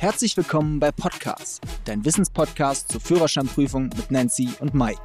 Herzlich willkommen bei Podcast, dein Wissenspodcast zur Führerscheinprüfung mit Nancy und Mike.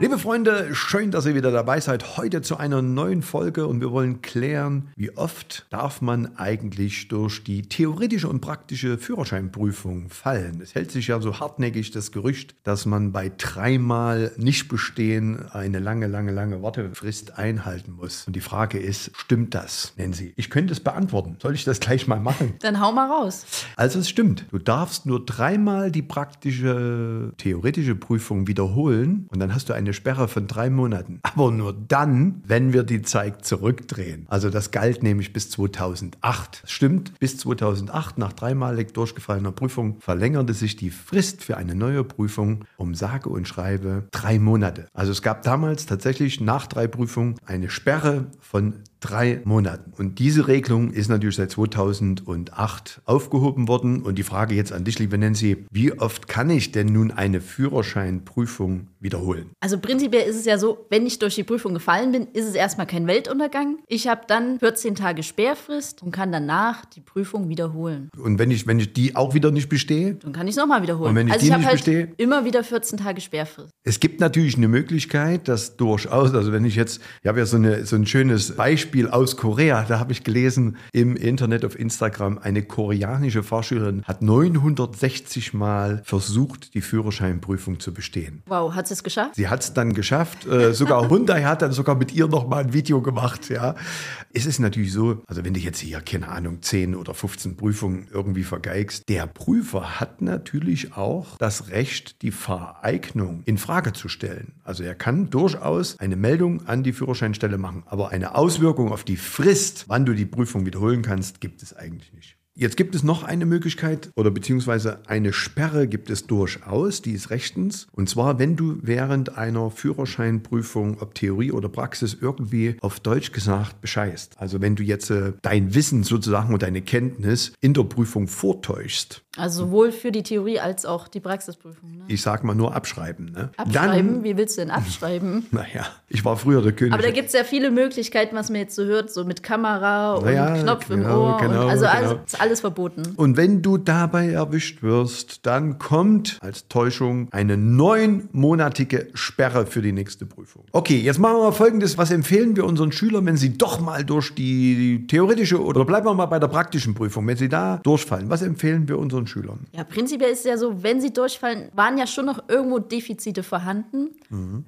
Liebe Freunde, schön, dass ihr wieder dabei seid. Heute zu einer neuen Folge und wir wollen klären, wie oft darf man eigentlich durch die theoretische und praktische Führerscheinprüfung fallen. Es hält sich ja so hartnäckig das Gerücht, dass man bei dreimal nicht bestehen eine lange, lange, lange Wartefrist einhalten muss. Und die Frage ist, stimmt das, Nancy? Ich könnte es beantworten. Soll ich das gleich mal machen? Dann hau mal raus. Also es stimmt. Du darfst nur dreimal die praktische, theoretische Prüfung wiederholen und dann hast du eine Sperre von drei Monaten. Aber nur dann, wenn wir die Zeit zurückdrehen. Also das galt nämlich bis 2008. Das stimmt, bis 2008 nach dreimalig durchgefallener Prüfung verlängerte sich die Frist für eine neue Prüfung um sage und schreibe drei Monate. Also es gab damals tatsächlich nach drei Prüfungen eine Sperre von drei Monaten. Und diese Regelung ist natürlich seit 2008 aufgehoben worden. Und die Frage jetzt an dich, liebe Nancy, wie oft kann ich denn nun eine Führerscheinprüfung wiederholen? Also prinzipiell ist es ja so, wenn ich durch die Prüfung gefallen bin, ist es erstmal kein Weltuntergang. Ich habe dann 14 Tage Sperrfrist und kann danach die Prüfung wiederholen. Und wenn ich, wenn ich die auch wieder nicht bestehe? Dann kann ich es nochmal wiederholen. Und wenn ich also die ich nicht halt bestehe? immer wieder 14 Tage Sperrfrist. Es gibt natürlich eine Möglichkeit, dass durchaus, also wenn ich jetzt, ich habe ja so, eine, so ein schönes Beispiel aus Korea, da habe ich gelesen im Internet auf Instagram, eine koreanische Fahrschülerin hat 960 Mal versucht, die Führerscheinprüfung zu bestehen. Wow, hat sie es geschafft? Sie hat es dann geschafft. Äh, sogar Hyundai hat dann sogar mit ihr noch mal ein Video gemacht. Ja, es ist natürlich so, also wenn du jetzt hier keine Ahnung 10 oder 15 Prüfungen irgendwie vergeigst, der Prüfer hat natürlich auch das Recht, die Vereignung in Frage zu stellen. Also er kann durchaus eine Meldung an die Führerscheinstelle machen, aber eine Auswirkung auf die Frist, wann du die Prüfung wiederholen kannst, gibt es eigentlich nicht. Jetzt gibt es noch eine Möglichkeit oder beziehungsweise eine Sperre gibt es durchaus, die ist rechtens. Und zwar, wenn du während einer Führerscheinprüfung, ob Theorie oder Praxis, irgendwie auf Deutsch gesagt bescheißt. Also wenn du jetzt äh, dein Wissen sozusagen und deine Kenntnis in der Prüfung vortäuschst. Also sowohl für die Theorie als auch die Praxisprüfung. Ne? Ich sag mal nur abschreiben. Ne? Abschreiben? Wie willst du denn abschreiben? Naja, ich war früher der König. Aber da gibt es ja viele Möglichkeiten, was man jetzt so hört, so mit Kamera und Naja, Knopf im genau, Ohr. genau, also, genau. also ist alles verboten. Und wenn du dabei erwischt wirst, dann kommt als Täuschung eine neunmonatige Sperre für die nächste Prüfung. Okay, jetzt machen wir mal Folgendes. Was empfehlen wir unseren Schülern, wenn sie doch mal durch die theoretische oder bleiben wir mal bei der praktischen Prüfung, wenn sie da durchfallen? Was empfehlen wir unseren Schülern? Ja, prinzipiell ist es ja so, wenn sie durchfallen, waren ja schon noch irgendwo Defizite vorhanden.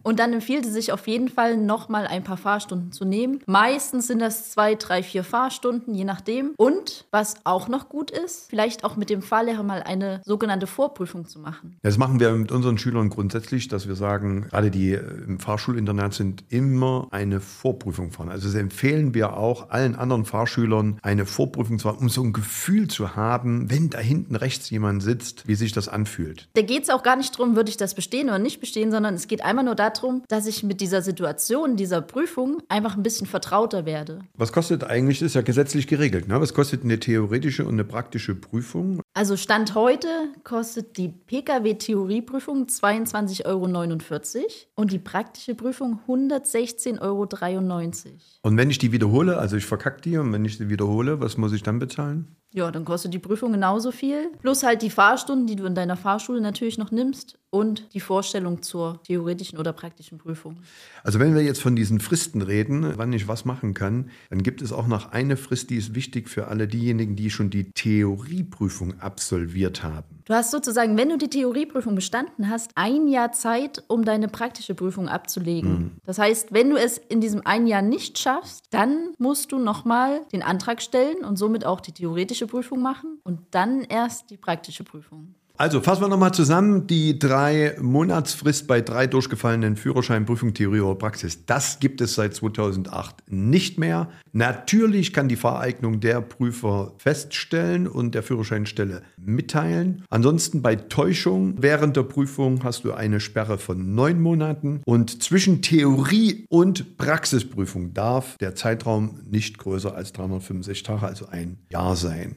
Und dann empfiehlt es sich auf jeden Fall nochmal ein paar Fahrstunden zu nehmen. Meistens sind das zwei, drei, vier Fahrstunden, je nachdem. Und was auch noch gut ist, vielleicht auch mit dem Fahrlehrer mal eine sogenannte Vorprüfung zu machen. Das machen wir mit unseren Schülern grundsätzlich, dass wir sagen, gerade die äh, im Fahrschulinternat sind, immer eine Vorprüfung fahren. Also empfehlen wir auch allen anderen Fahrschülern, eine Vorprüfung zu machen, um so ein Gefühl zu haben, wenn da hinten rechts jemand sitzt, wie sich das anfühlt. Da geht es auch gar nicht darum, würde ich das bestehen oder nicht bestehen, sondern es geht einmal nur darum, dass ich mit dieser Situation, dieser Prüfung einfach ein bisschen vertrauter werde. Was kostet eigentlich, das ist ja gesetzlich geregelt, ne? was kostet eine theoretische und eine praktische Prüfung? Also Stand heute kostet die Pkw-Theorieprüfung 22,49 Euro und die praktische Prüfung 116,93 Euro. Und wenn ich die wiederhole, also ich verkacke die und wenn ich sie wiederhole, was muss ich dann bezahlen? Ja, dann kostet die Prüfung genauso viel. Plus halt die Fahrstunden, die du in deiner Fahrschule natürlich noch nimmst und die Vorstellung zur theoretischen oder praktischen Prüfung. Also wenn wir jetzt von diesen Fristen reden, wann ich was machen kann, dann gibt es auch noch eine Frist, die ist wichtig für alle diejenigen, die schon die Theorieprüfung absolviert haben. Du hast sozusagen, wenn du die Theorieprüfung bestanden hast, ein Jahr Zeit, um deine praktische Prüfung abzulegen. Das heißt, wenn du es in diesem einen Jahr nicht schaffst, dann musst du nochmal den Antrag stellen und somit auch die theoretische Prüfung machen und dann erst die praktische Prüfung. Also fassen wir nochmal zusammen. Die drei Monatsfrist bei drei durchgefallenen Führerscheinprüfungen Theorie oder Praxis, das gibt es seit 2008 nicht mehr. Natürlich kann die Fahreignung der Prüfer feststellen und der Führerscheinstelle mitteilen. Ansonsten bei Täuschung während der Prüfung hast du eine Sperre von neun Monaten und zwischen Theorie und Praxisprüfung darf der Zeitraum nicht größer als 365 Tage, also ein Jahr sein.